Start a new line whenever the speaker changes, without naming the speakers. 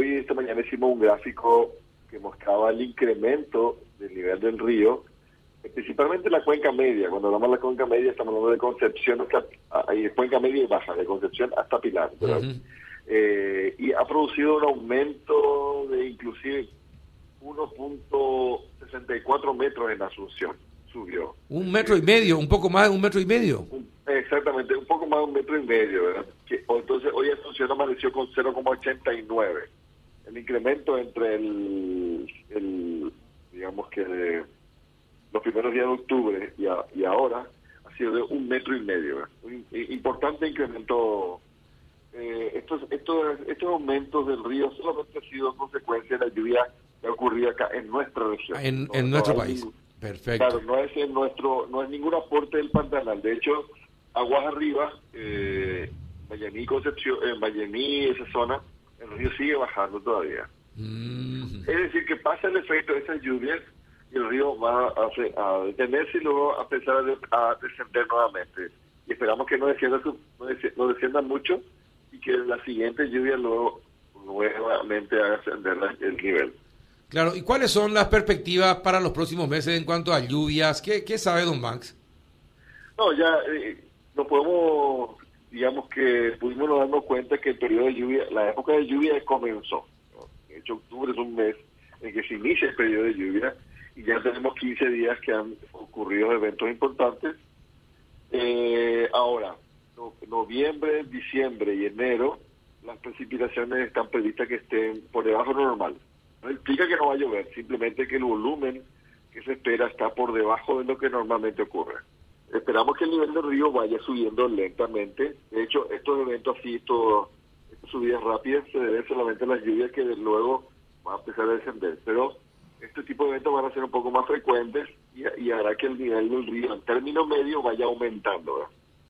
hoy, esta mañana hicimos un gráfico que mostraba el incremento del nivel del río, principalmente la cuenca media. Cuando hablamos de la cuenca media, estamos hablando de Concepción, hasta, ahí cuenca media y baja, de Concepción hasta Pilar. Eh, y ha producido un aumento de inclusive 1.64 metros en Asunción. Subió.
Un metro y medio, un poco más de un metro y medio.
exactamente, un poco más de un metro y medio. ¿verdad? Que, entonces hoy Asunción amaneció con 0,89. El incremento entre el, el digamos que los primeros días de octubre y, y ahora ha sido de un metro y medio. Un importante incremento eh, estos, estos, estos aumentos del río solamente ha sido consecuencia de la lluvia que ha ocurrido acá en nuestra región.
En, en nuestro país. Perfecto.
Claro, no es en nuestro, no es ningún aporte del Pantanal. De hecho, aguas arriba, eh, Concepción, en esa zona, el río sigue bajando todavía. Mm. Es decir, que pasa el efecto de esas lluvias y el río va a, a detenerse y luego a empezar a, descender nuevamente. Y esperamos que no descienda, no descienda mucho y que la siguiente lluvia luego nuevamente haga ascender el nivel.
Claro, ¿y cuáles son las perspectivas para los próximos meses en cuanto a lluvias? ¿Qué, qué sabe don Max?
No, ya eh, no podemos, que pudimos darnos cuenta que el periodo de lluvia, la época de lluvia comenzó. De hecho, octubre es un mes en que se inicia el periodo de lluvia y ya tenemos 15 días que han ocurrido eventos importantes. Eh, ahora, noviembre, diciembre y enero, las precipitaciones están previstas que estén por debajo normal. No implica que no va a llover, simplemente que el volumen que se espera está por debajo de lo que normalmente ocurre. Esperamos que el nivel del río vaya subiendo lentamente. De hecho, estos eventos así, estas subidas rápidas, se deben solamente a las lluvias que luego van a empezar a descender. Pero este tipo de eventos van a ser un poco más frecuentes y, hará que el nivel del río en términos medios vaya aumentando.